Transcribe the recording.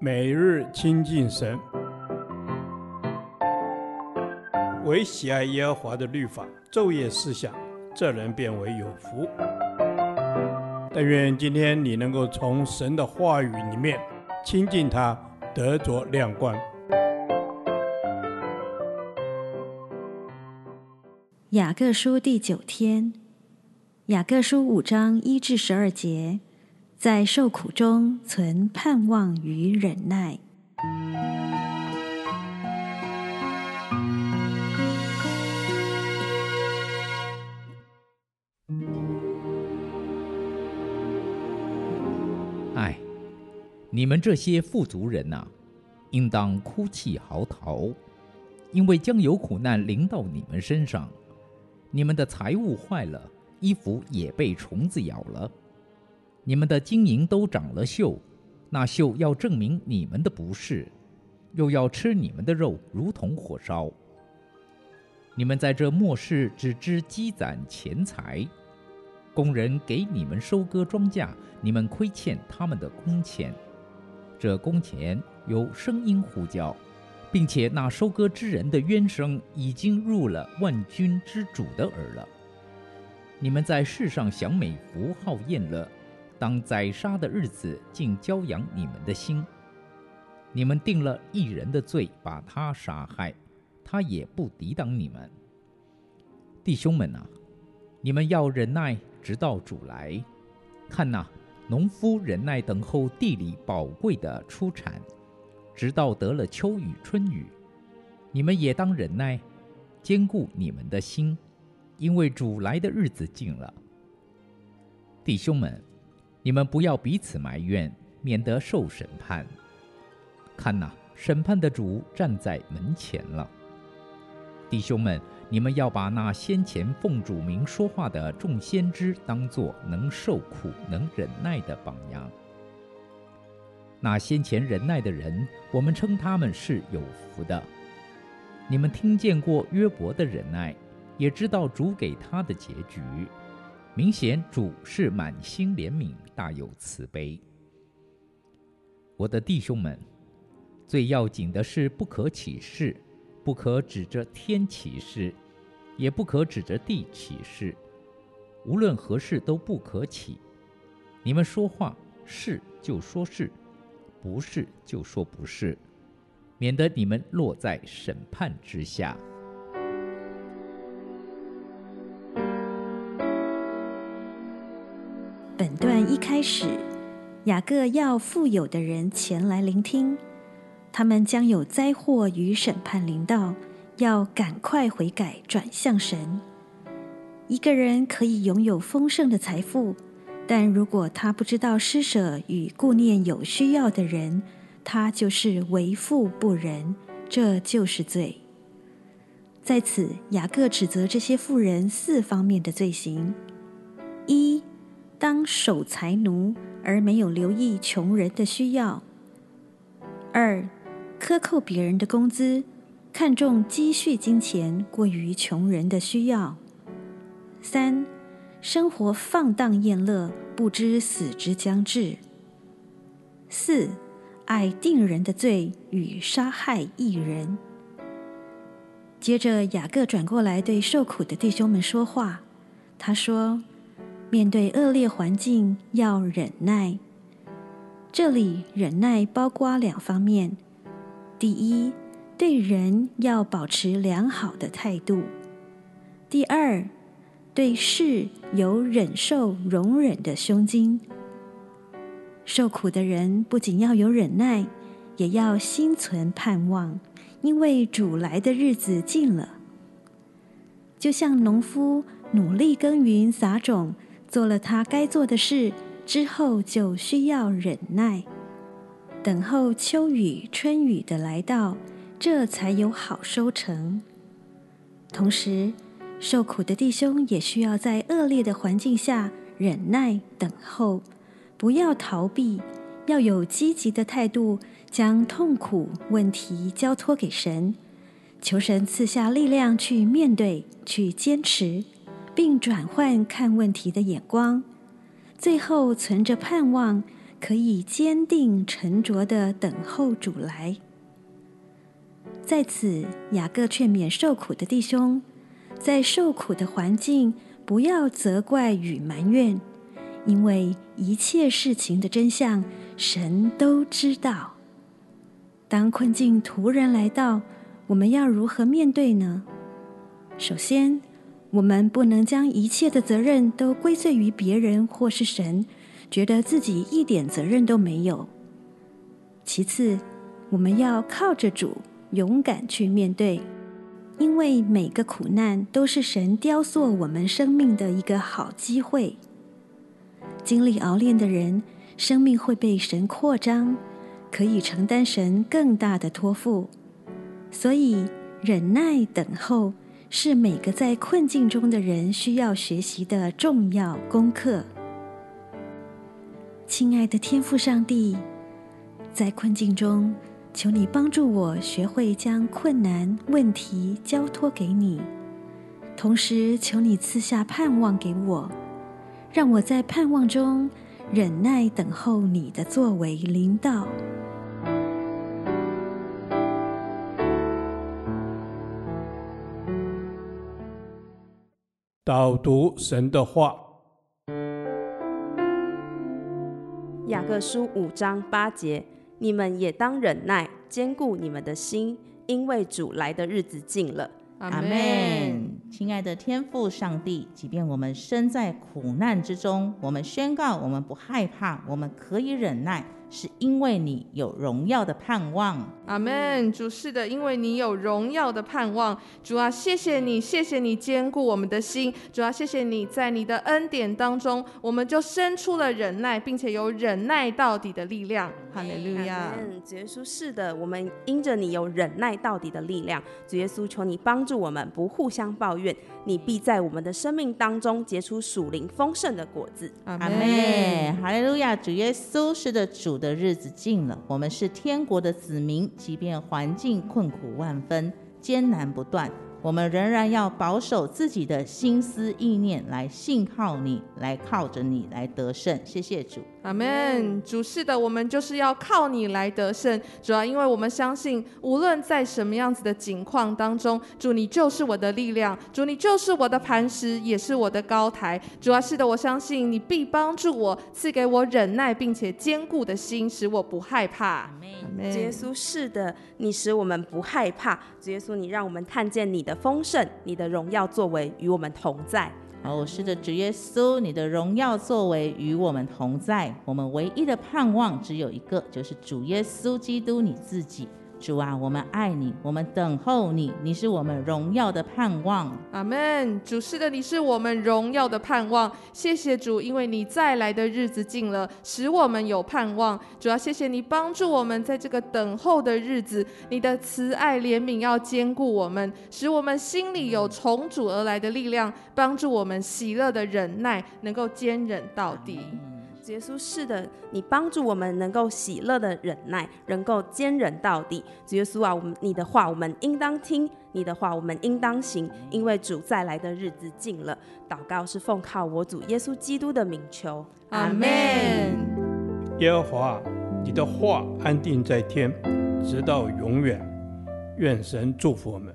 每日亲近神，唯喜爱耶和华的律法，昼夜思想，这人便为有福。但愿今天你能够从神的话语里面亲近他，得着亮光。雅各书第九天，雅各书五章一至十二节，在受苦中存盼望与忍耐。唉，你们这些富足人呐、应当哭泣嚎啕，因为将有苦难临到你们身上。你们的财物坏了，衣服也被虫子咬了，你们的金银都长了锈，那锈要证明你们的不是，又要吃你们的肉，如同火烧。你们在这末世只知积攒钱财，工人给你们收割庄稼，你们亏欠他们的工钱，这工钱有声音呼叫。并且那收割之人的冤声已经入了万军之主的耳了。你们在世上享美福、好宴乐，当宰杀的日子，竟娇养你们的心。你们定了一人的罪，把他杀害，他也不抵挡你们。弟兄们啊，你们要忍耐，直到主来。看呐，农夫忍耐等候地里宝贵的出产。直到得了秋雨春雨，你们也当忍耐，坚固你们的心，因为主来的日子近了。弟兄们，你们不要彼此埋怨，免得受审判。看哪，审判的主站在门前了。弟兄们，你们要把那先前奉主名说话的众先知当作能受苦、能忍耐的榜样。那先前忍耐的人，我们称他们是有福的。你们听见过约伯的忍耐，也知道主给他的结局。明显主是满心怜悯，大有慈悲。我的弟兄们，最要紧的是不可起誓，不可指着天起誓，也不可指着地起誓，无论何事都不可起。你们说话是就说是。不是就说不是，免得你们落在审判之下。开始，雅各要富有的人前来聆听，他们将有灾祸与审判临到，要赶快悔改，转向神。一个人可以拥有丰盛的财富。但如果他不知道施舍与顾念有需要的人，他就是为富不仁，这就是罪。在此，雅各指责这些富人四方面的罪行：一、当守财奴而没有留意穷人的需要；二、克扣别人的工资，看重积蓄金钱过于穷人的需要；三、生活放荡宴乐，不知死之将至。四、爱定人的罪与杀害一人。接着，雅各转过来对受苦的弟兄们说话。他说：“面对恶劣环境要忍耐。这里忍耐包括两方面：第一，对人要保持良好的态度；第二，对事有忍受、容忍的胸襟。受苦的人不仅要有忍耐，也要心存盼望，因为主来的日子近了。就像农夫努力耕耘、撒种，做了他该做的事之后，就需要忍耐，等候秋雨、春雨的来到，这才有好收成。同时，受苦的弟兄也需要在恶劣的环境下忍耐等候，不要逃避，要有积极的态度，将痛苦问题交托给神，求神赐下力量去面对、去坚持，并转换看问题的眼光，最后存着盼望，可以坚定沉着地等候主来。在此，雅各劝勉受苦的弟兄，在受苦的环境，不要责怪与埋怨，因为一切事情的真相，神都知道。当困境突然来到，我们要如何面对呢？首先，我们不能将一切的责任都归罪于别人或是神，觉得自己一点责任都没有。其次，我们要靠着主。勇敢去面对，因为每个苦难都是神雕塑我们生命的一个好机会。经历熬炼的人，生命会被神扩张，可以承担神更大的托付。所以，忍耐等候是每个在困境中的人需要学习的重要功课。亲爱的天父上帝，在困境中，求你帮助我学会将困难问题交托给你，同时求你赐下盼望给我，让我在盼望中忍耐等候你的作为临到。导读神的话，雅各书五章八节。你们也当忍耐，坚固你们的心，因为主来的日子近了。阿门。亲爱的天父上帝，即便我们身在苦难之中，我们宣告我们不害怕，我们可以忍耐。是因为你有荣耀的盼望，阿门。主是的，因为你有荣耀的盼望。主啊，谢谢你，谢谢你坚固我们的心。主啊，谢谢你在你的恩典当中，我们就生出了忍耐，并且有忍耐到底的力量。哈利路亚。主耶稣是的，我们因着你有忍耐到底的力量。主耶稣，求你帮助我们，不互相抱怨。你必在我们的生命当中结出属灵丰盛的果子。阿门。哈利路亚。主耶稣是的，主的日子近了，我们是天国的子民，即便环境困苦万分，艰难不断。我们仍然要保守自己的心思意念，来信靠你，来靠着你来得胜。谢谢主，阿门。主是的，我们就是要靠你来得胜。主要因为我们相信，无论在什么样子的境况当中，主你就是我的力量，主你就是我的磐石，也是我的高台。主要是的，我相信你必帮助我，赐给我忍耐并且坚固的心，使我不害怕。阿门。耶稣是的，你使我们不害怕。主耶稣，你让我们看见你的。丰盛，你的荣耀作为与我们同在。哦，是的，主耶稣，你的荣耀作为与我们同在。我们唯一的盼望只有一个，就是主耶稣基督你自己。主啊，我们爱你，我们等候你，你是我们荣耀的盼望。阿门。主是的，你是我们荣耀的盼望。谢谢主，因为你再来的日子近了，使我们有盼望。主要谢谢你帮助我们在这个等候的日子，你的慈爱怜悯要兼顾我们，使我们心里有从主而来的力量，帮助我们喜乐的忍耐，能够坚忍到底。耶稣是的，你帮助我们能够喜乐的忍耐，能够坚忍到底。主耶稣啊，我们你的话我们应当听，你的话我们应当行，因为主再来的日子近了。祷告是奉靠我主耶稣基督的名求，阿门。耶和华，你的话安定在天，直到永远。愿神祝福我们。